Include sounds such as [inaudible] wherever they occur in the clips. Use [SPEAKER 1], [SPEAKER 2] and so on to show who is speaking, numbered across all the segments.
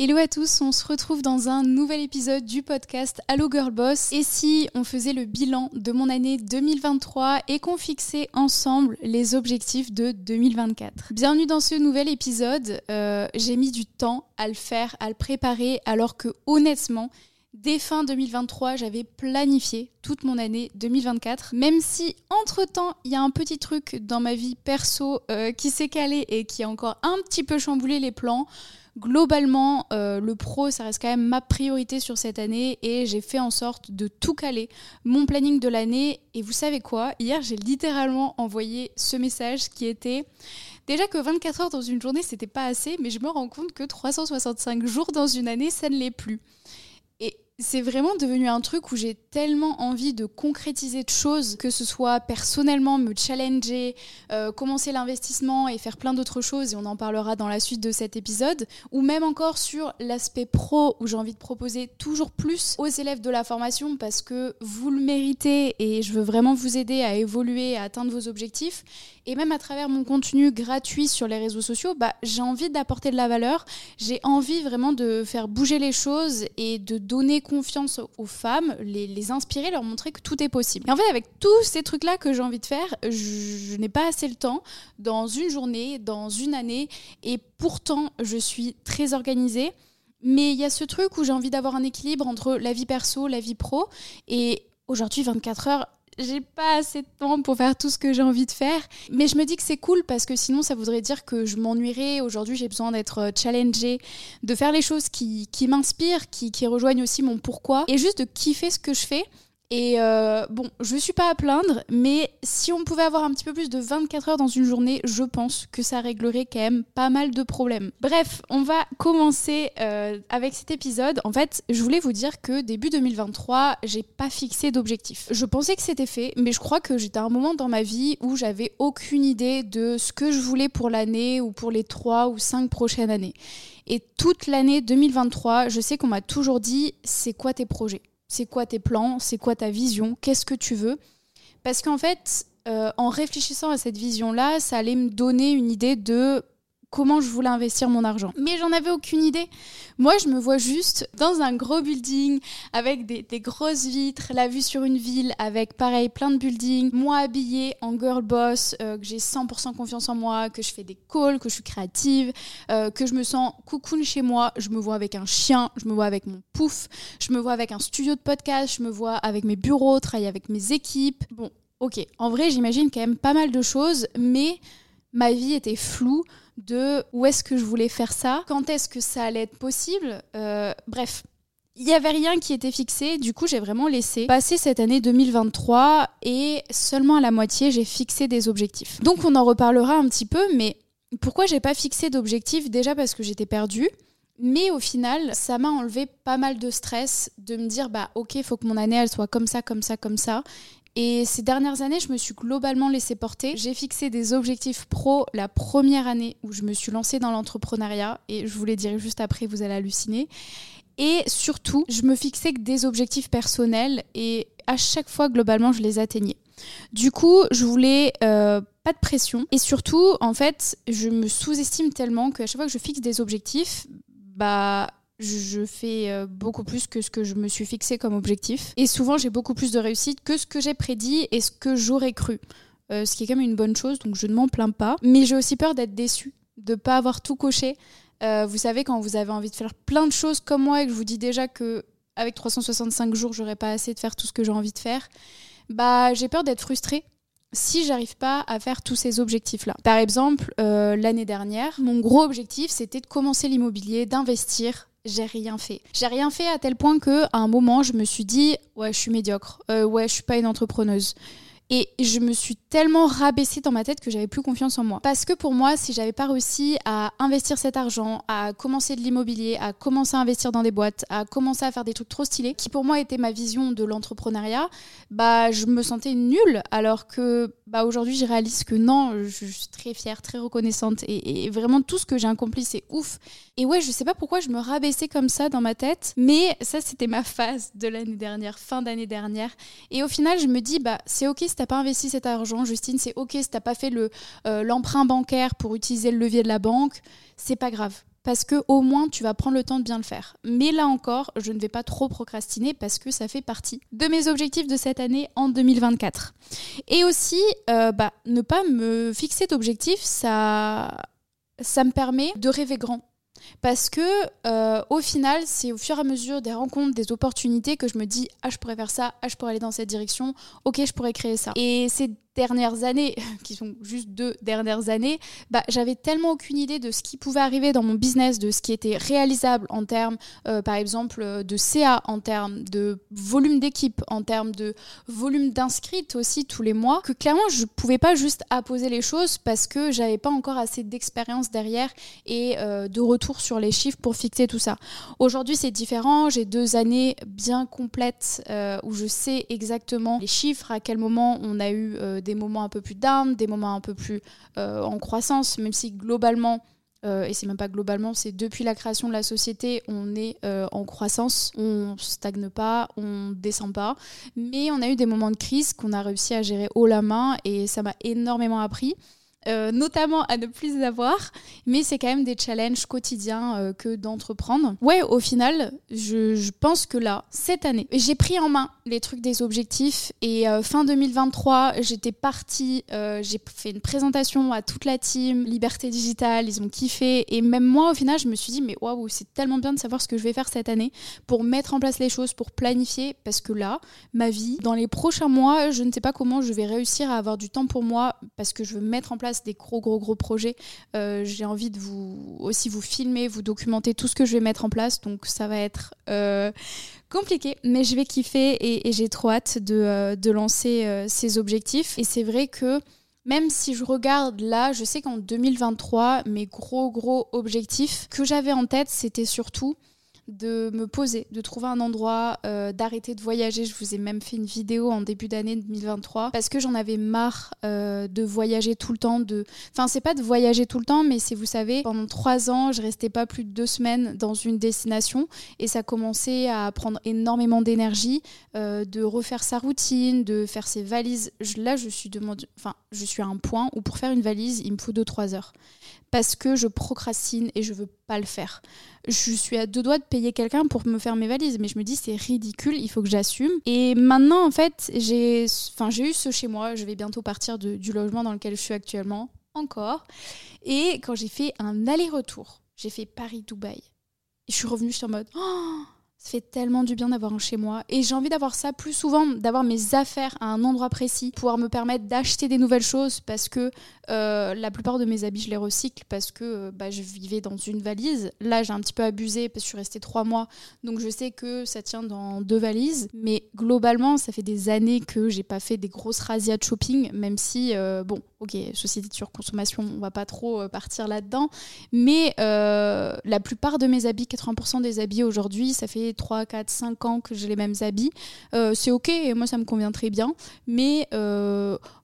[SPEAKER 1] Hello à tous, on se retrouve dans un nouvel épisode du podcast Allo Girl Boss. Et si on faisait le bilan de mon année 2023 et qu'on fixait ensemble les objectifs de 2024 Bienvenue dans ce nouvel épisode. Euh, j'ai mis du temps à le faire, à le préparer, alors que honnêtement, Dès fin 2023, j'avais planifié toute mon année 2024, même si entre-temps, il y a un petit truc dans ma vie perso euh, qui s'est calé et qui a encore un petit peu chamboulé les plans. Globalement, euh, le pro, ça reste quand même ma priorité sur cette année et j'ai fait en sorte de tout caler, mon planning de l'année. Et vous savez quoi? Hier, j'ai littéralement envoyé ce message qui était... Déjà que 24 heures dans une journée, c'était pas assez, mais je me rends compte que 365 jours dans une année, ça ne l'est plus c'est vraiment devenu un truc où j'ai tellement envie de concrétiser de choses, que ce soit personnellement me challenger, euh, commencer l'investissement et faire plein d'autres choses, et on en parlera dans la suite de cet épisode, ou même encore sur l'aspect pro, où j'ai envie de proposer toujours plus aux élèves de la formation parce que vous le méritez et je veux vraiment vous aider à évoluer, à atteindre vos objectifs. Et même à travers mon contenu gratuit sur les réseaux sociaux, bah, j'ai envie d'apporter de la valeur, j'ai envie vraiment de faire bouger les choses et de donner confiance aux femmes, les, inspirer, leur montrer que tout est possible. Et en fait, avec tous ces trucs-là que j'ai envie de faire, je, n'ai pas assez le temps dans une journée, dans une année, et pourtant, je suis très organisée. Mais il y a ce truc où j'ai envie d'avoir un équilibre entre la vie perso, la vie pro. Et aujourd'hui, 24 heures, j'ai pas assez de temps pour faire tout ce que j'ai envie de faire. Mais je me dis que c'est cool parce que sinon, ça voudrait dire que je m'ennuierais. Aujourd'hui, j'ai besoin d'être euh, challengée, de faire les choses qui, qui m'inspirent, qui, qui rejoignent aussi mon pourquoi et juste de kiffer ce que je fais. Et euh, bon, je suis pas à plaindre, mais si on pouvait avoir un petit peu plus de 24 heures dans une journée, je pense que ça réglerait quand même pas mal de problèmes. Bref, on va commencer euh, avec cet épisode. En fait, je voulais vous dire que début 2023, j'ai pas fixé d'objectif. Je pensais que c'était fait, mais je crois que j'étais à un moment dans ma vie où j'avais aucune idée de ce que je voulais pour l'année ou pour les 3 ou 5 prochaines années. Et toute l'année 2023, je sais qu'on m'a toujours dit c'est quoi tes projets? C'est quoi tes plans, c'est quoi ta vision, qu'est-ce que tu veux? Parce qu'en fait, euh, en réfléchissant à cette vision-là, ça allait me donner une idée de comment je voulais investir mon argent. Mais j'en avais aucune idée. Moi, je me vois juste dans un gros building avec des, grosses vitres, la vue sur une ville avec pareil plein de buildings, moi habillée en girl boss, euh, que j'ai 100% confiance en moi, que je fais des calls, que je suis créative, euh, que je me sens cocoon chez moi. Je me vois avec un chien, je me vois avec mon pouf, je me vois avec un studio de podcast, je me vois avec mes bureaux, travailler avec mes équipes. Bon, ok. En vrai, j'imagine quand même pas mal de choses, mais ma vie était floue de où est-ce que je voulais faire ça, quand est-ce que ça allait être possible. Euh, bref, il n'y avait rien qui était fixé, du coup j'ai vraiment laissé passer cette année 2023 et seulement à la moitié j'ai fixé des objectifs. Donc on en reparlera un petit peu, mais pourquoi j'ai pas fixé d'objectifs? Déjà parce que j'étais perdue. Mais au final, ça m'a enlevé pas mal de stress de me dire bah ok, faut que mon année elle soit comme ça, comme ça, comme ça. Et ces dernières années, je me suis globalement laissé porter. J'ai fixé des objectifs pro la première année où je me suis lancée dans l'entrepreneuriat et je vous les dirai juste après, vous allez halluciner. Et surtout, je me fixais que des objectifs personnels et à chaque fois, globalement, je les atteignais. Du coup, je voulais euh, pas de pression et surtout, en fait, je me sous-estime tellement qu'à chaque fois que je fixe des objectifs, bah je fais euh, beaucoup plus que ce que je me suis fixé comme objectif. Et souvent, j'ai beaucoup plus de réussite que ce que j'ai prédit et ce que j'aurais cru. Euh, ce qui est quand même une bonne chose, donc je ne m'en plains pas. Mais j'ai aussi peur d'être déçue, de ne pas avoir tout coché. Euh, vous savez, quand vous avez envie de faire plein de choses comme moi et que je vous dis déjà que avec 365 jours, j'aurais pas assez de faire tout ce que j'ai envie de faire, bah j'ai peur d'être frustrée si j'arrive pas à faire tous ces objectifs-là. Par exemple, l'année dernière, mon gros objectif, c'était de commencer l'immobilier, d'investir j'ai rien fait. J'ai rien fait à tel point que à un moment, je me suis dit ouais, je suis médiocre. Euh, ouais, je suis pas une entrepreneuse. Et je me suis tellement rabaissée dans ma tête que j'avais plus confiance en moi. Parce que pour moi, si j'avais pas réussi à investir cet argent, à commencer de l'immobilier, à commencer à investir dans des boîtes, à commencer à faire des trucs trop stylés, qui pour moi était ma vision de l'entrepreneuriat, bah je me sentais nulle. Alors que bah aujourd'hui, je réalise que non, je suis très fière, très reconnaissante et, vraiment tout ce que j'ai accompli, c'est ouf. Et ouais, je sais pas pourquoi je me rabaissais comme ça dans ma tête, mais ça c'était ma phase de l'année dernière, fin d'année dernière. Et au final, je me dis bah c'est ok si t'as pas investi cet argent, Justine, c'est ok si t'as pas fait euh, l'emprunt bancaire pour utiliser le levier de la banque, c'est pas grave. parce que au moins tu vas prendre le temps de bien le faire. Mais là encore, je ne vais pas trop procrastiner parce que ça fait partie de mes objectifs de cette année en 2024. Et aussi, euh, bah, ne pas me fixer d'objectifs, ça, ça me permet de rêver grand. Parce que euh, au final, c'est au fur et à mesure des rencontres, des opportunités que je me dis ah je pourrais faire ça, ah je pourrais aller dans cette direction, ok je pourrais créer ça. Et c'est dernières années, [laughs] qui sont juste deux dernières années, bah, j'avais tellement aucune idée de ce qui pouvait arriver dans mon business, de ce qui était réalisable en termes, euh, par exemple, euh, de CA, en termes de volume d'équipe, en termes de volume d'inscrites aussi tous les mois, que clairement, je ne pouvais pas juste apposer les choses parce que j'avais pas encore assez d'expérience derrière et euh, de retour sur les chiffres pour fixer tout ça. Aujourd'hui, c'est différent. J'ai deux années bien complètes où je sais exactement les chiffres, à quel moment on a eu des moments un peu plus down, des moments un peu plus euh, en croissance, même si globalement, euh, et c'est même pas globalement, c'est depuis la création de la société, on est euh, en croissance, on stagne pas, on descend pas, mais on a eu des moments de crise qu'on a réussi à gérer haut la main et ça m'a énormément appris. Euh, notamment à ne plus avoir, mais c'est quand même des challenges quotidiens que d'entreprendre. Ouais, au final, je, pense que là, cette année, j'ai pris en main les trucs des objectifs et euh, fin 2023, j'étais partie, j'ai fait une présentation à toute la team, Liberté Digitale, ils ont kiffé et même moi, au final, je me suis dit, mais waouh, c'est tellement bien de savoir ce que je vais faire cette année pour mettre en place les choses, pour planifier, parce que là, ma vie, dans les prochains mois, je ne sais pas comment je vais réussir à avoir du temps pour moi parce que je veux mettre en place des gros, gros, gros projets. Euh, j'ai envie de vous aussi vous filmer, vous documenter tout ce que je vais mettre en place. Donc ça va être euh, compliqué, mais je vais kiffer et, j'ai trop hâte de, euh, lancer ces objectifs. Et c'est vrai que même si je regarde là, je sais qu'en 2023, mes gros, gros objectifs que j'avais en tête, c'était surtout de me poser, de trouver un endroit, euh, d'arrêter de voyager. Je vous ai même fait une vidéo en début d'année 2023 parce que j'en avais marre euh, de voyager tout le temps. De... Enfin, c'est pas de voyager tout le temps, mais c'est, vous savez, pendant trois ans, je restais pas plus de deux semaines dans une destination et ça commençait à prendre énormément d'énergie, euh, de refaire sa routine, de faire ses valises. là, je suis, enfin, je suis à un point où pour faire une valise, il me faut deux, trois heures parce que je procrastine et je veux pas le faire. Je suis à deux doigts de payer quelqu'un pour me faire mes valises, mais je me dis c'est ridicule, il faut que j'assume. Et maintenant, en fait, j'ai enfin, eu ce chez moi, je vais bientôt partir du logement dans lequel je suis actuellement, encore. Et quand j'ai fait un aller-retour, j'ai fait Paris-Dubaï. Je suis revenue, sur mode, oh, ça fait tellement du bien d'avoir un chez moi. Et j'ai envie d'avoir ça plus souvent, d'avoir mes affaires à un endroit précis, pouvoir me permettre d'acheter des nouvelles choses parce que euh, la plupart de mes habits, je les recycle parce que euh, bah, je vivais dans une valise. Là, j'ai un petit peu abusé parce que je suis restée trois mois. Donc je sais que ça tient dans deux valises. Mais globalement, ça fait des années que j'ai pas fait des grosses razzias de shopping, même si, euh, bon, ok, société de surconsommation, on va pas trop partir là-dedans. Mais la plupart de mes habits, 80% des habits aujourd'hui, ça fait 3, 4, 5 ans que j'ai les mêmes habits. C'est ok, et moi ça me convient très bien. Mais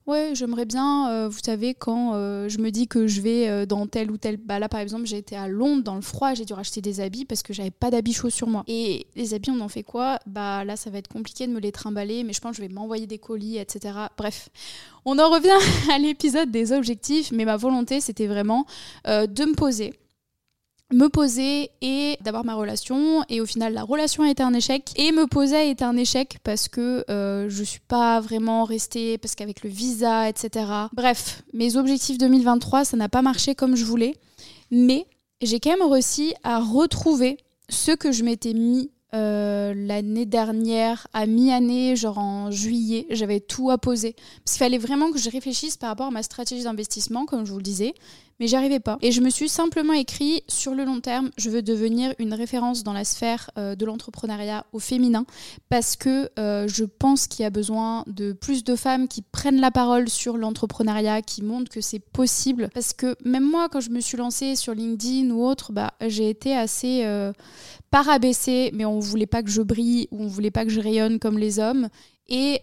[SPEAKER 1] ouais, j'aimerais bien, euh, vous savez, quand je me dis que je vais dans tel ou tel. Bah là par exemple, j'ai été à Londres dans le froid, j'ai dû racheter des habits parce que j'avais pas d'habits chauds sur moi. Et les habits, on en fait quoi? Bah là, ça va être compliqué de me les trimballer, mais je pense que je vais m'envoyer des colis, etc. Bref. On en revient [laughs] à l'épisode des objectifs, mais ma volonté, c'était vraiment de me poser, me poser et d'avoir ma relation. Et au final la relation a été un échec. Et me poser a été un échec parce que euh, je suis pas vraiment restée parce qu'avec le visa etc bref mes objectifs 2023 ça n'a pas marché comme je voulais. Mais j'ai quand même réussi à retrouver ce que je m'étais mis euh, l'année dernière, à mi-année, genre en juillet, j'avais tout à poser. Parce qu'il fallait vraiment que je réfléchisse par rapport à ma stratégie d'investissement, comme je vous le disais mais j'arrivais pas. Et je me suis simplement écrit sur le long terme, je veux devenir une référence dans la sphère euh, de l'entrepreneuriat au féminin parce que euh, je pense qu'il y a besoin de plus de femmes qui prennent la parole sur l'entrepreneuriat, qui montrent que c'est possible. Parce que même moi, quand je me suis lancée sur LinkedIn ou autre, bah, j'ai été assez euh, pas rabaissée, mais on voulait pas que je brille ou on voulait pas que je rayonne comme les hommes. Et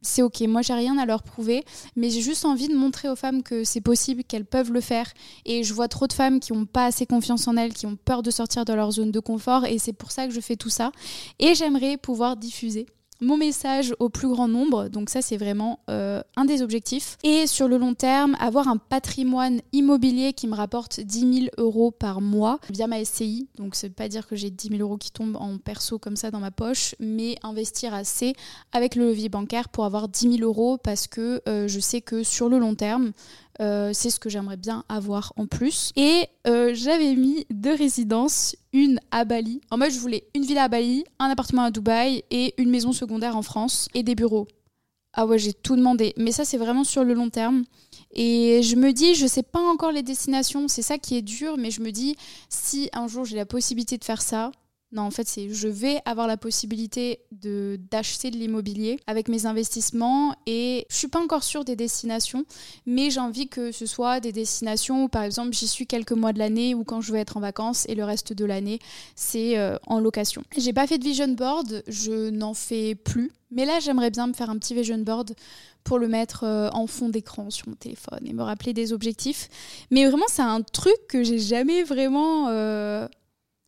[SPEAKER 1] c'est ok, moi j'ai rien à leur prouver, mais j'ai juste envie de montrer aux femmes que c'est possible, qu'elles peuvent le faire. Et je vois trop de femmes qui n'ont pas assez confiance en elles, qui ont peur de sortir de leur zone de confort, et c'est pour ça que je fais tout ça. Et j'aimerais pouvoir diffuser mon message au plus grand nombre. Donc ça, c'est vraiment euh, un des objectifs. Et sur le long terme, avoir un patrimoine immobilier qui me rapporte 10 000 euros par mois via ma SCI. Donc ça veut pas dire que j'ai 10 000 euros qui tombent en perso comme ça dans ma poche, mais investir assez avec le levier bancaire pour avoir 10 000 euros parce que euh, je sais que sur le long terme, euh, c'est ce que j'aimerais bien avoir en plus. Et euh, j'avais mis deux résidences, une à Bali. En moi, je voulais une villa à Bali, un appartement à Dubaï et une maison secondaire en France et des bureaux. Ah ouais, j'ai tout demandé. Mais ça, c'est vraiment sur le long terme. Et je me dis, je sais pas encore les destinations, c'est ça qui est dur, mais je me dis, si un jour j'ai la possibilité de faire ça, non, en fait, c'est je vais avoir la possibilité de d'acheter de l'immobilier avec mes investissements et je suis pas encore sûre des destinations, mais j'ai envie que ce soit des destinations où, par exemple, j'y suis quelques mois de l'année ou quand je veux être en vacances et le reste de l'année, c'est euh, en location. J'ai pas fait de vision board, je n'en fais plus, mais là, j'aimerais bien me faire un petit vision board pour le mettre euh, en fond d'écran sur mon téléphone et me rappeler des objectifs. Mais vraiment, c'est un truc que j'ai jamais vraiment euh,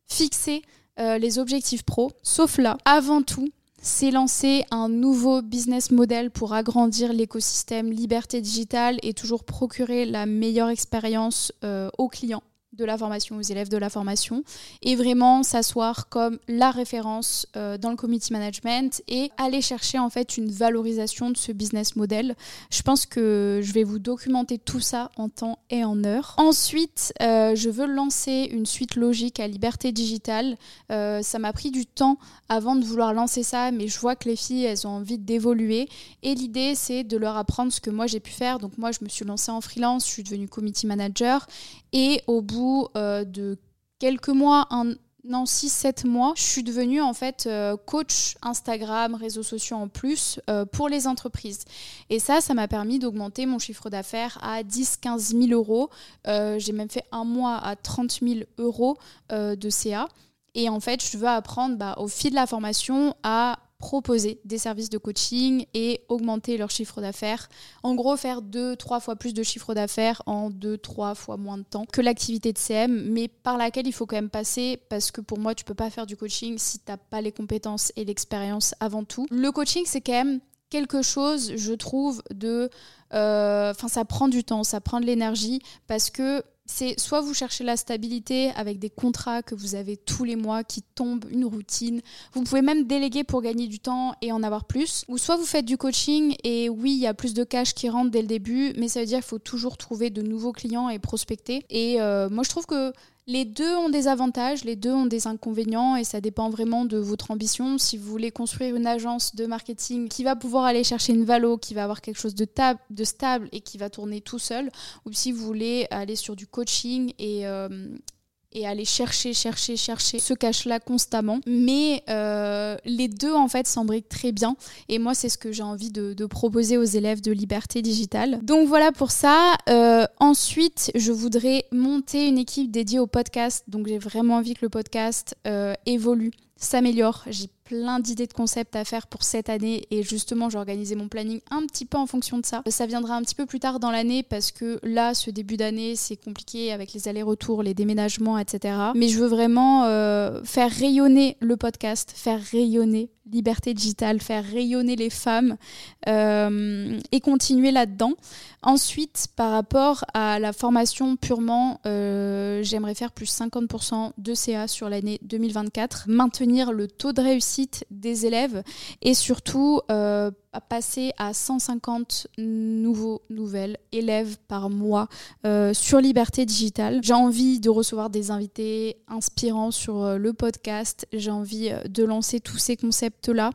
[SPEAKER 1] fixé euh, les objectifs pro, sauf là. Avant tout, c'est lancer un nouveau business model pour agrandir l'écosystème liberté digitale et toujours procurer la meilleure expérience euh, aux clients de la formation, aux élèves de la formation, et vraiment s'asseoir comme la référence euh, dans le community management et aller chercher en fait une valorisation de ce business model. Je pense que je vais vous documenter tout ça en temps et en heure. Ensuite, euh, je veux lancer une suite logique à Liberté Digitale. Euh, ça m'a pris du temps avant de vouloir lancer ça, mais je vois que les filles, elles ont envie d'évoluer. Et l'idée, c'est de leur apprendre ce que moi j'ai pu faire. Donc moi, je me suis lancée en freelance, je suis devenue committee manager, et au bout euh, de quelques mois, un, non, 6-7 mois, je suis devenue en fait euh, coach Instagram, réseaux sociaux en plus euh, pour les entreprises. Et ça, ça m'a permis d'augmenter mon chiffre d'affaires à 10-15 000 euros. J'ai même fait un mois à 30 000 euros de CA. Et en fait, je veux apprendre bah, au fil de la formation à proposer des services de coaching et augmenter leur chiffre d'affaires. En gros, faire deux, trois fois plus de chiffre d'affaires en deux, trois fois moins de temps que l'activité de CM, mais par laquelle il faut quand même passer parce que pour moi, tu peux pas faire du coaching si tu n'as pas les compétences et l'expérience avant tout. Le coaching, c'est quand même quelque chose, je trouve, de... Euh, enfin, ça prend du temps, ça prend de l'énergie parce que c'est soit vous cherchez la stabilité avec des contrats que vous avez tous les mois qui tombent, une routine. Vous pouvez même déléguer pour gagner du temps et en avoir plus. Ou soit vous faites du coaching et oui, il y a plus de cash qui rentre dès le début, mais ça veut dire qu'il faut toujours trouver de nouveaux clients et prospecter. Et euh, moi, je trouve que les deux ont des avantages, les deux ont des inconvénients et ça dépend vraiment de votre ambition. Si vous voulez construire une agence de marketing qui va pouvoir aller chercher une valo, qui va avoir quelque chose de, stable et qui va tourner tout seul, ou si vous voulez aller sur du coaching et, euh, et aller chercher, chercher, chercher ce cache-là constamment. Mais euh, les deux, en fait, s'embriquent très bien. Et moi, c'est ce que j'ai envie de, proposer aux élèves de Liberté Digitale. Donc voilà pour ça. Euh, ensuite, je voudrais monter une équipe dédiée au podcast. Donc j'ai vraiment envie que le podcast euh, évolue, s'améliore. Plein d'idées de concepts à faire pour cette année et justement j'ai organisé mon planning un petit peu en fonction de ça. Ça viendra un petit peu plus tard dans l'année parce que là ce début d'année c'est compliqué avec les allers-retours, les déménagements, etc. Mais je veux vraiment euh, faire rayonner le podcast, faire rayonner liberté digitale, faire rayonner les femmes euh, et continuer là-dedans. Ensuite, par rapport à la formation purement, euh, j'aimerais faire plus 50% de CA sur l'année 2024, maintenir le taux de réussite des élèves et surtout euh, passer à 150 nouveaux nouvelles élèves par mois sur Liberté Digitale. J'ai envie de recevoir des invités inspirants sur le podcast. J'ai envie de lancer tous ces concepts-là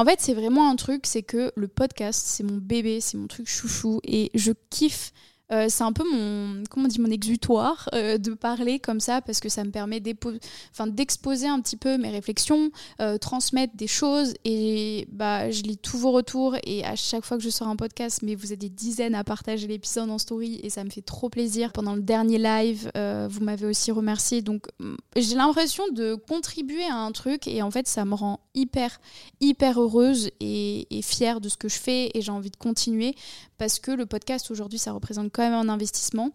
[SPEAKER 1] en fait, c'est vraiment un truc, c'est que le podcast, c'est mon bébé, c'est mon truc chouchou et je kiffe euh, c'est un peu mon, comment dit, mon exutoire euh, de parler comme ça parce que ça me permet d'exposer un petit peu mes réflexions, euh, transmettre des choses et bah, je lis tous vos retours et à chaque fois que je sors un podcast, mais vous êtes des dizaines à partager l'épisode en story et ça me fait trop plaisir. Pendant le dernier live, vous m'avez aussi remercié donc mm, j'ai l'impression de contribuer à un truc et en fait ça me rend hyper, hyper heureuse et fière de ce que je fais et j'ai envie de continuer parce que le podcast aujourd'hui ça représente même un investissement.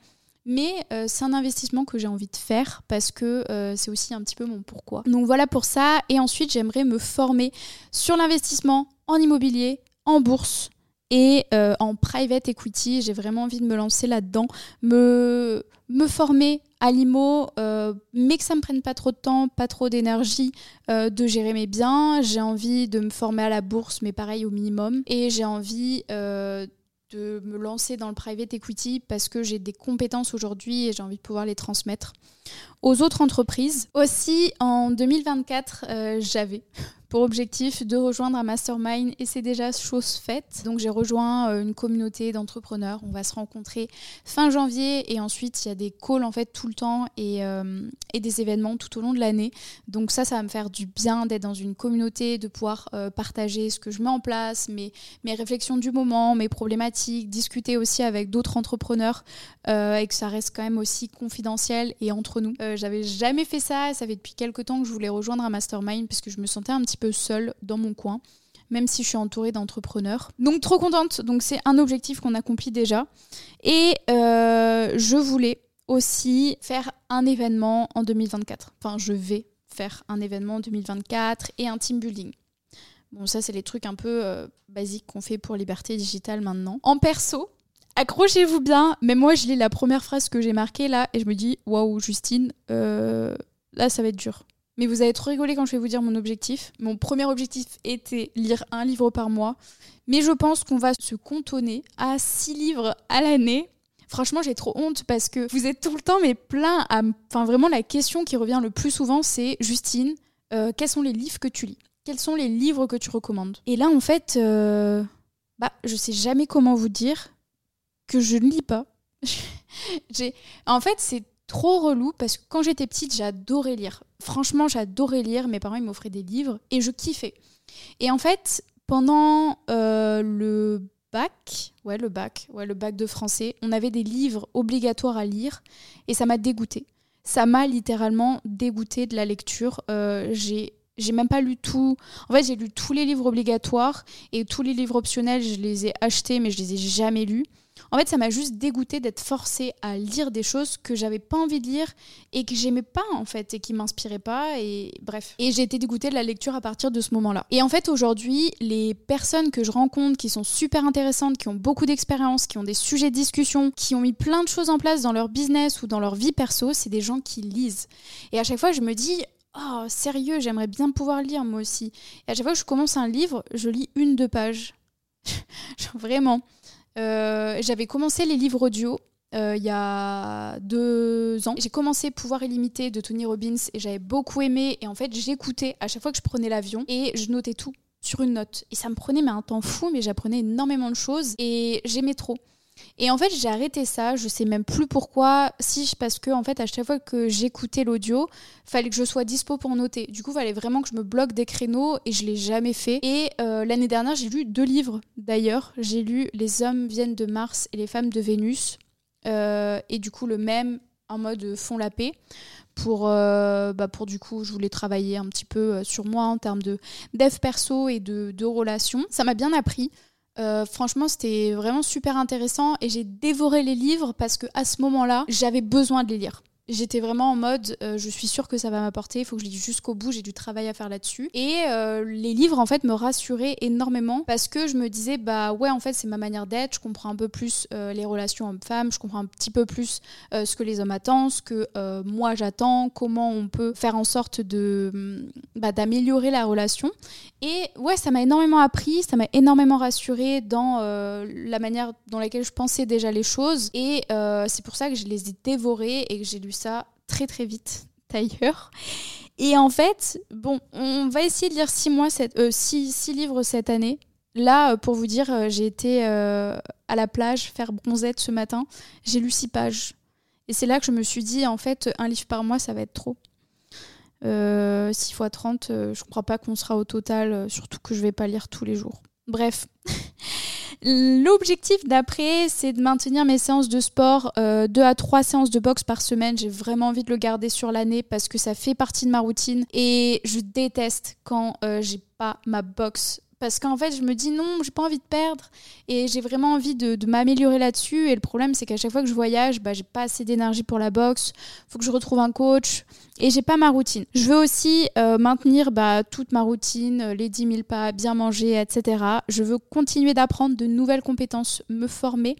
[SPEAKER 1] mais euh, c'est un investissement que j'ai envie de faire parce que euh, c'est aussi un petit peu mon pourquoi. Donc voilà pour ça. Et ensuite, j'aimerais me former sur l'investissement en immobilier, en bourse et euh, en private equity. J'ai vraiment envie de me lancer là-dedans, me, me former à l'IMO, mais que ça me prenne pas trop de temps, pas trop d'énergie de gérer mes biens. J'ai envie de me former à la bourse, mais pareil au minimum. Et j'ai envie de me lancer dans le private equity parce que j'ai des compétences aujourd'hui et j'ai envie de pouvoir les transmettre aux autres entreprises. Aussi, en 2024, euh, j'avais pour objectif de rejoindre un mastermind et c'est déjà chose faite. Donc j'ai rejoint euh, une communauté d'entrepreneurs. On va se rencontrer fin janvier et ensuite il y a des calls en fait tout le temps et, euh, des événements tout au long de l'année. Donc ça, ça va me faire du bien d'être dans une communauté, de pouvoir partager ce que je mets en place, mes réflexions du moment, mes problématiques, discuter aussi avec d'autres entrepreneurs et que ça reste quand même aussi confidentiel et entre nous. J'avais jamais fait ça, ça fait depuis quelques temps que je voulais rejoindre un mastermind parce que je me sentais un petit peu seule dans mon coin, même si je suis entourée d'entrepreneurs. Donc trop contente, donc c'est un objectif qu'on accomplit déjà. Et euh, je voulais aussi faire un événement en 2024. Enfin, je vais faire un événement en 2024 et un team building. Bon, ça, c'est les trucs un peu euh, basiques qu'on fait pour Liberté Digitale maintenant. En perso, accrochez-vous bien, mais moi, je lis la première phrase que j'ai marquée là et je me dis, waouh, Justine, euh, là, ça va être dur. Mais vous avez trop rigolé quand je vais vous dire mon objectif. Mon premier objectif était lire un livre par mois. Mais je pense qu'on va se cantonner à six livres à l'année. Franchement, j'ai trop honte parce que vous êtes tout le temps mais plein à... Enfin, vraiment, la question qui revient le plus souvent, c'est Justine, euh, quels sont les livres que tu lis? Quels sont les livres que tu recommandes? Et là, en fait, euh... bah, je sais jamais comment vous dire que je ne lis pas. [laughs] En fait, c'est trop relou parce que quand j'étais petite, j'adorais lire. Franchement, j'adorais lire. Mes parents, ils m'offraient des livres et je kiffais. Et en fait, pendant euh, le bac, ouais, le bac, ouais, le bac de français, on avait des livres obligatoires à lire et ça m'a dégoûté. Ça m'a littéralement dégoûté de la lecture. Euh, j'ai j'ai même pas lu tout. En fait, j'ai lu tous les livres obligatoires et tous les livres optionnels, je les ai achetés, mais je les ai jamais lus. En fait, ça m'a juste dégoûté d'être forcée à lire des choses que j'avais pas envie de lire et que j'aimais pas en fait et qui m'inspiraient pas et bref. Et j'ai été dégoûtée de la lecture à partir de ce moment-là. Et en fait, aujourd'hui, les personnes que je rencontre qui sont super intéressantes, qui ont beaucoup d'expérience, qui ont des sujets de discussion, qui ont mis plein de choses en place dans leur business ou dans leur vie perso, c'est des gens qui lisent. Et à chaque fois, je me dis Oh, sérieux, j'aimerais bien pouvoir lire moi aussi. Et à chaque fois que je commence un livre, je lis une, deux pages. [laughs] Vraiment. Euh, j'avais commencé les livres audio euh, il y a deux ans. J'ai commencé Pouvoir illimité de Tony Robbins et j'avais beaucoup aimé. Et en fait, j'écoutais à chaque fois que je prenais l'avion et je notais tout sur une note. Et ça me prenait un temps fou, mais j'apprenais énormément de choses et j'aimais trop. Et en fait, j'ai arrêté ça, je sais même plus pourquoi, si parce que en fait, à chaque fois que j'écoutais l'audio, fallait que je sois dispo pour noter. Du coup, fallait vraiment que je me bloque des créneaux et je l'ai jamais fait. Et euh, l'année dernière, j'ai lu deux livres d'ailleurs. J'ai lu Les hommes viennent de Mars et les femmes de Vénus. Euh, et du coup, le même en mode fond la paix. Pour, euh, bah pour du coup, je voulais travailler un petit peu sur moi en termes de dev perso et de relations. Ça m'a bien appris. Euh, franchement, c'était vraiment super intéressant et j'ai dévoré les livres parce que à ce moment-là, j'avais besoin de les lire. J'étais vraiment en mode, euh, je suis sûre que ça va m'apporter, il faut que je lise jusqu'au bout, j'ai du travail à faire là-dessus. Et euh, les livres, en fait, me rassuraient énormément parce que je me disais, bah ouais, en fait, c'est ma manière d'être, je comprends un peu plus euh, les relations hommes-femmes, je comprends un petit peu plus ce que les hommes attendent, ce que moi j'attends, comment on peut faire en sorte de mm, bah, d'améliorer la relation. Et ouais, ça m'a énormément appris, ça m'a énormément rassurée dans la manière dans laquelle je pensais déjà les choses. Et c'est pour ça que je les ai dévorés et que j'ai lu ça très très vite [laughs] d'ailleurs. Et en fait, bon, on va essayer de lire six, mois cette, euh, six, livres cette année. Là, euh, pour vous dire, euh, j'ai été à la plage faire bronzette ce matin. J'ai lu six pages. Et c'est là que je me suis dit, en fait, un livre par mois, ça va être trop. 6 x 30, je crois pas qu'on sera au total, surtout que je vais pas lire tous les jours. Bref. [laughs] L'objectif d'après, c'est de maintenir mes séances de sport, euh, 2 à 3 séances de boxe par semaine. J'ai vraiment envie de le garder sur l'année parce que ça fait partie de ma routine et je déteste quand euh, j'ai pas ma boxe parce qu'en fait, je me dis non, j'ai pas envie de perdre et j'ai vraiment envie de, m'améliorer là-dessus. Et le problème, c'est qu'à chaque fois que je voyage, bah, j'ai pas assez d'énergie pour la boxe. Faut que je retrouve un coach et j'ai pas ma routine. Je veux aussi euh, maintenir bah, toute ma routine, euh, les 10 000 pas, bien manger, etc. Je veux continuer d'apprendre de nouvelles compétences, me former.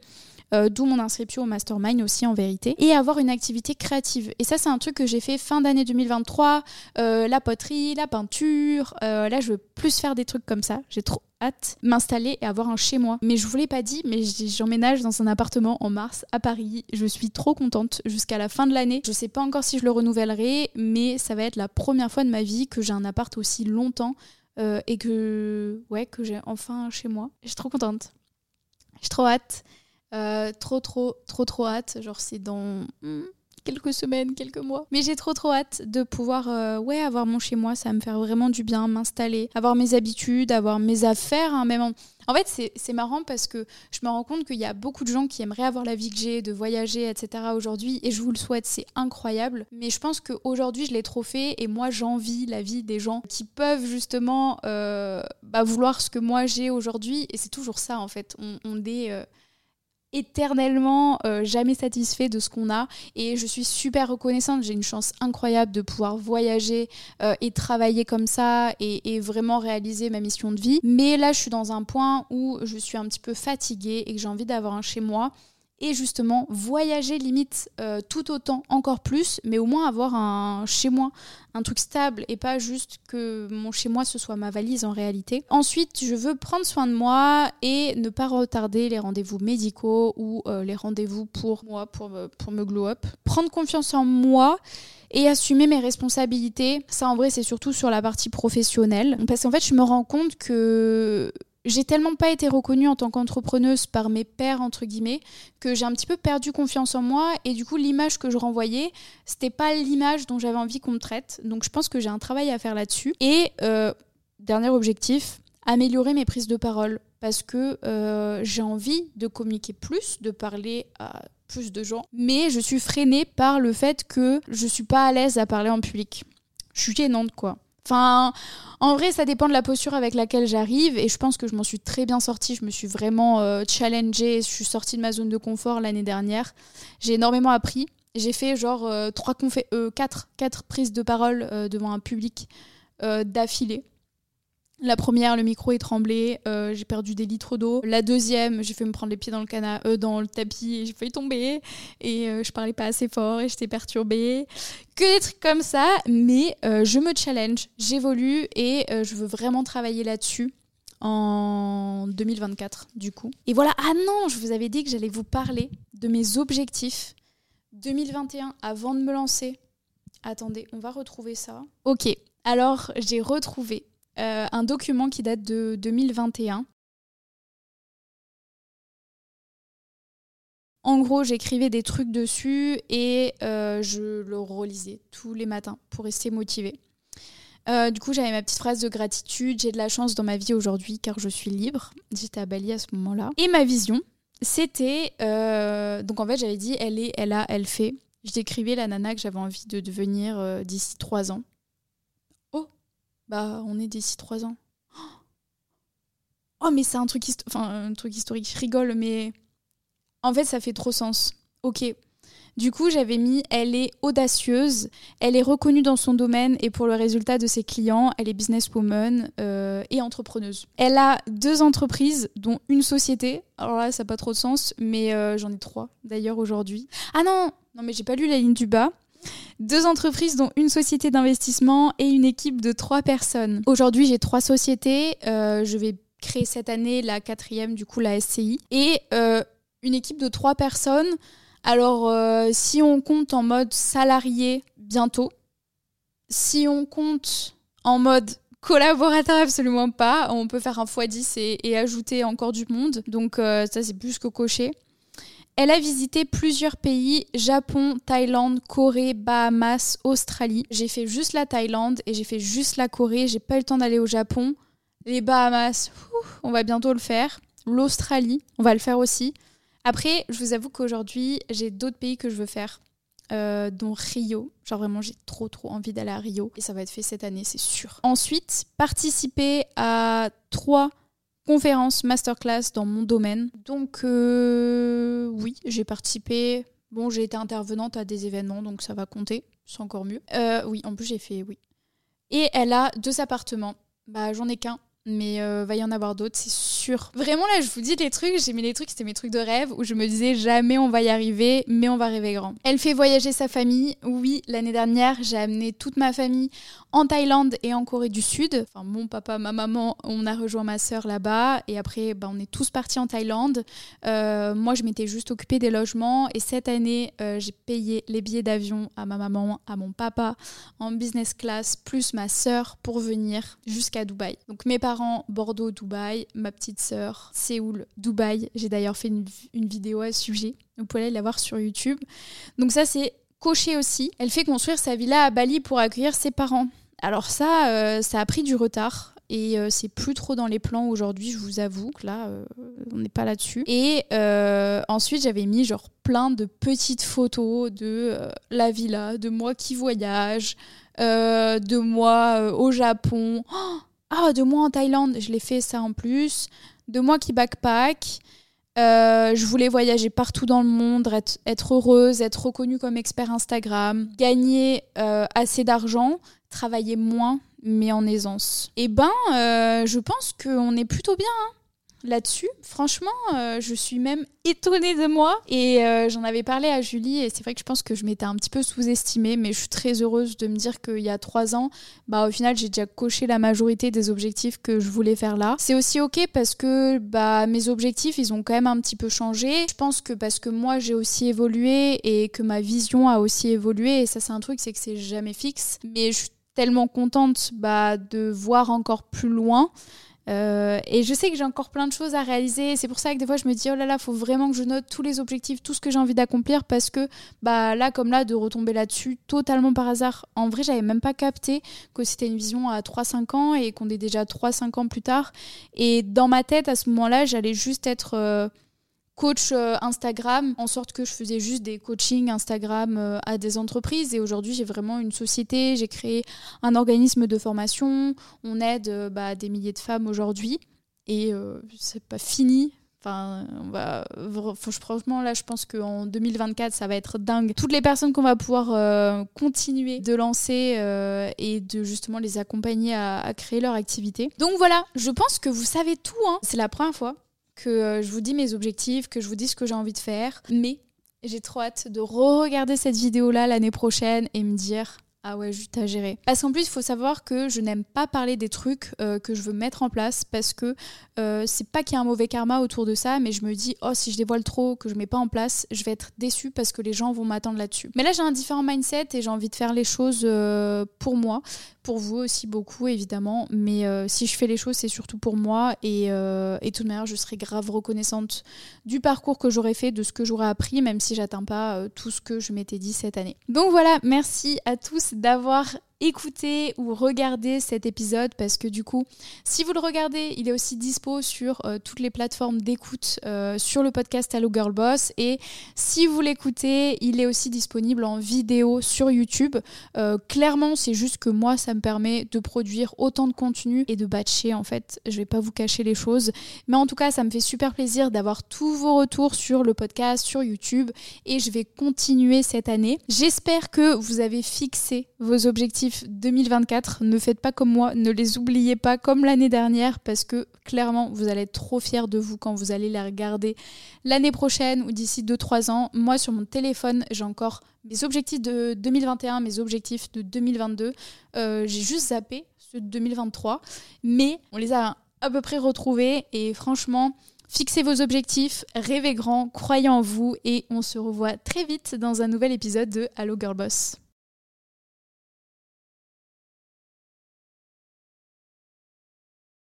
[SPEAKER 1] Euh, d'où mon inscription au mastermind aussi en vérité, et avoir une activité créative. Et ça, c'est un truc que j'ai fait fin d'année 2023, euh, la poterie, la peinture. Euh, là, je veux plus faire des trucs comme ça. J'ai trop hâte m'installer et avoir un chez moi. Mais je vous l'ai pas dit, mais j'emménage dans un appartement en mars à Paris. Je suis trop contente jusqu'à la fin de l'année. Je sais pas encore si je le renouvellerai, mais ça va être la première fois de ma vie que j'ai un appart aussi longtemps et que ouais que j'ai enfin chez moi. Je suis trop contente. J'ai trop hâte. Euh, trop, trop, trop, trop hâte. Genre, c'est dans hmm, quelques semaines, quelques mois. Mais j'ai trop, trop hâte de pouvoir, euh, ouais, avoir mon chez moi. Ça va me faire vraiment du bien, m'installer, avoir mes habitudes, avoir mes affaires. Hein, même en... fait, c'est marrant parce que je me rends compte qu'il y a beaucoup de gens qui aimeraient avoir la vie que j'ai, de voyager, etc. aujourd'hui. Et je vous le souhaite, c'est incroyable. Mais je pense qu'aujourd'hui, je l'ai trop fait. Et moi, j'envie la vie des gens qui peuvent justement euh, bah, vouloir ce que moi j'ai aujourd'hui. Et c'est toujours ça, en fait. On, on est éternellement euh, jamais satisfait de ce qu'on a et je suis super reconnaissante. J'ai une chance incroyable de pouvoir voyager euh, et travailler comme ça et, vraiment réaliser ma mission de vie. Mais là, je suis dans un point où je suis un petit peu fatiguée et que j'ai envie d'avoir un chez moi et justement voyager limite euh, tout autant, encore plus, mais au moins avoir un chez moi, un truc stable et pas juste que mon chez moi ce soit ma valise en réalité. Ensuite, je veux prendre soin de moi et ne pas retarder les rendez-vous médicaux ou euh, les rendez-vous pour moi, pour, pour me glow up. Prendre confiance en moi et assumer mes responsabilités. Ça en vrai, c'est surtout sur la partie professionnelle parce qu'en fait, je me rends compte que j'ai tellement pas été reconnue en tant qu'entrepreneuse par mes pairs entre guillemets que j'ai un petit peu perdu confiance en moi. Et du coup l'image que je renvoyais c'était pas l'image dont j'avais envie qu'on me traite. Donc je pense que j'ai un travail à faire là-dessus. Et euh, dernier objectif améliorer mes prises de parole. Parce que euh, j'ai envie de communiquer plus de parler à plus de gens. Mais je suis freinée par le fait que je suis pas à l'aise à parler en public. Je suis gênante quoi Enfin, en vrai, ça dépend de la posture avec laquelle j'arrive et je pense que je m'en suis très bien sortie. Je me suis vraiment euh, challengée. Je suis sortie de ma zone de confort l'année dernière. J'ai énormément appris. J'ai fait genre euh, trois euh, quatre, quatre prises de parole devant un public d'affilée. La première, le micro est tremblé, euh, j'ai perdu des litres d'eau. La deuxième, j'ai fait me prendre les pieds dans le, euh, dans le tapis et j'ai failli tomber. Et euh, je parlais pas assez fort et j'étais perturbée. Que des trucs comme ça, mais je me challenge, j'évolue et je veux vraiment travailler là-dessus en 2024 du coup. Et voilà, ah non, je vous avais dit que j'allais vous parler de mes objectifs 2021 avant de me lancer. Attendez, on va retrouver ça. Ok, alors j'ai retrouvé euh, un document qui date de 2021. En gros, j'écrivais des trucs dessus et euh, je le relisais tous les matins pour rester motivée. Euh, du coup, j'avais ma petite phrase de gratitude. J'ai de la chance dans ma vie aujourd'hui car je suis libre. J'étais à Bali à ce moment-là. Et ma vision, c'était. donc en fait, j'avais dit elle est, elle a, elle fait. Je décrivais la nana que j'avais envie de devenir d'ici trois ans. Bah, on est d'ici trois ans. Oh, mais c'est un truc, enfin, un truc historique. Je rigole, mais en fait, ça fait trop sens. Ok. Du coup, j'avais mis elle est audacieuse, elle est reconnue dans son domaine et pour le résultat de ses clients, elle est businesswoman euh, et entrepreneuse. Elle a deux entreprises, dont une société. Alors là, ça n'a pas trop de sens, mais euh, j'en ai trois d'ailleurs aujourd'hui. Ah non, non mais j'ai pas lu la ligne du bas. Deux entreprises dont une société d'investissement et une équipe de trois personnes. Aujourd'hui, j'ai trois sociétés. Euh, je vais créer cette année la quatrième, du coup la SCI. Et euh, une équipe de trois personnes. Alors, euh, si on compte en mode salarié, bientôt. Si on compte en mode collaborateur, absolument pas. On peut faire un x10 et, et ajouter encore du monde. Donc, ça, c'est plus que coché. Elle a visité plusieurs pays, Japon, Thaïlande, Corée, Bahamas, Australie. J'ai fait juste la Thaïlande et j'ai fait juste la Corée. J'ai pas eu le temps d'aller au Japon. Les Bahamas, on va bientôt le faire. L'Australie, on va le faire aussi. Après, je vous avoue qu'aujourd'hui, j'ai d'autres pays que je veux faire. euh, dont Rio. Genre vraiment, j'ai trop trop envie d'aller à Rio et ça va être fait cette année, c'est sûr. Ensuite, participer à trois conférences masterclass dans mon domaine. Donc euh, oui, j'ai participé. Bon, j'ai été intervenante à des événements, donc ça va compter, c'est encore mieux. Euh, oui, en plus j'ai fait oui. Et elle a deux appartements. Bah j'en ai qu'un, mais euh, va y en avoir d'autres, c'est. Vraiment là, je vous dis les trucs, j'ai mis les trucs, c'était mes trucs de rêve où je me disais jamais on va y arriver, mais on va rêver grand. Elle fait voyager sa famille. Oui, l'année dernière, j'ai amené toute ma famille en Thaïlande et en Corée du Sud. Enfin, mon papa, ma maman, on a rejoint ma sœur là-bas et après, bah, on est tous partis en Thaïlande. Euh, moi, je m'étais juste occupée des logements et cette année, euh, j'ai payé les billets d'avion à ma maman, à mon papa en business class, plus ma sœur pour venir jusqu'à Dubaï. Donc mes parents, Bordeaux, Dubaï, ma petite sœur, Séoul, Dubaï. J'ai d'ailleurs fait une, vidéo à ce sujet. Vous pouvez aller la voir sur YouTube. Donc ça, c'est coché aussi. Elle fait construire sa villa à Bali pour accueillir ses parents. Alors ça, euh, ça a pris du retard et euh, c'est plus trop dans les plans aujourd'hui, je vous avoue que là, euh, on n'est pas là-dessus. Et ensuite, j'avais mis genre plein de petites photos de la villa, de moi qui voyage, de moi au Japon, ah, de moi en Thaïlande, je l'ai fait ça en plus, de moi qui backpack. je voulais voyager partout dans le monde, être, heureuse, être reconnue comme expert Instagram, gagner assez d'argent travailler moins, mais en aisance. Et eh ben, euh, je pense qu'on est plutôt bien hein, là-dessus. Franchement, euh, je suis même étonnée de moi. Et euh, j'en avais parlé à Julie, et c'est vrai que je pense que je m'étais un petit peu sous-estimée, mais je suis très heureuse de me dire qu'il y a trois ans, bah, au final, j'ai déjà coché la majorité des objectifs que je voulais faire là. C'est aussi ok parce que bah, mes objectifs, ils ont quand même un petit peu changé. Je pense que parce que moi, j'ai aussi évolué et que ma vision a aussi évolué, et ça, c'est un truc, c'est que c'est jamais fixe. Mais je suis tellement contente bah, de voir encore plus loin. Euh, et je sais que j'ai encore plein de choses à réaliser. C'est pour ça que des fois je me dis oh là là, faut vraiment que je note tous les objectifs, tout ce que j'ai envie d'accomplir parce que bah là comme là de retomber là-dessus totalement par hasard. En vrai, j'avais même pas capté que c'était une vision à 3-5 ans et qu'on est déjà 3-5 ans plus tard. Et dans ma tête à ce moment-là, j'allais juste être euh, coach euh, Instagram, en sorte que je faisais juste des coachings Instagram euh, à des entreprises. Et aujourd'hui, j'ai vraiment une société, j'ai créé un organisme de formation, on aide euh, bah, des milliers de femmes aujourd'hui. Et c'est pas fini. Enfin, on va, franchement, là, je pense qu'en 2024, ça va être dingue. Toutes les personnes qu'on va pouvoir continuer de lancer et de justement les accompagner à, créer leur activité. Donc voilà, je pense que vous savez tout. Hein. C'est la première fois que euh, je vous dis mes objectifs, que je vous dis ce que j'ai envie de faire. Mais j'ai trop hâte de re-regarder cette vidéo-là l'année prochaine et me dire ah ouais, juste à gérer. Parce qu'en plus, il faut savoir que je n'aime pas parler des trucs euh, que je veux mettre en place parce que euh, c'est pas qu'il y a un mauvais karma autour de ça, mais je me dis, oh, si je dévoile trop, que je mets pas en place, je vais être déçue parce que les gens vont m'attendre là-dessus. Mais là, j'ai un différent mindset et j'ai envie de faire les choses pour moi pour vous aussi beaucoup évidemment, mais euh, si je fais les choses, c'est surtout pour moi et, euh, et de manière, je serai grave reconnaissante du parcours que j'aurais fait, de ce que j'aurais appris, même si j'atteins pas euh, tout ce que je m'étais dit cette année. Donc voilà, merci à tous d'avoir écouter ou regarder cet épisode parce que du coup, si vous le regardez, il est aussi dispo sur euh, toutes les plateformes d'écoute euh, sur le podcast Hello Girl Boss et si vous l'écoutez, il est aussi disponible en vidéo sur YouTube. Euh, clairement, c'est juste que moi, ça me permet de produire autant de contenu et de batcher en fait. Je vais pas vous cacher les choses, mais en tout cas, ça me fait super plaisir d'avoir tous vos retours sur le podcast, sur YouTube et je vais continuer cette année. J'espère que vous avez fixé vos objectifs 2024. Ne faites pas comme moi, ne les oubliez pas comme l'année dernière parce que clairement, vous allez être trop fiers de vous quand vous allez les regarder l'année prochaine ou d'ici 2-3 ans. Moi, sur mon téléphone, j'ai encore mes objectifs de 2021, mes objectifs de 2022. Euh, j'ai juste zappé ceux de 2023, mais on les a à peu près retrouvés et franchement, Fixez vos objectifs, rêvez grand, croyez en vous et on se revoit très vite dans un nouvel épisode de Hello Girl Boss.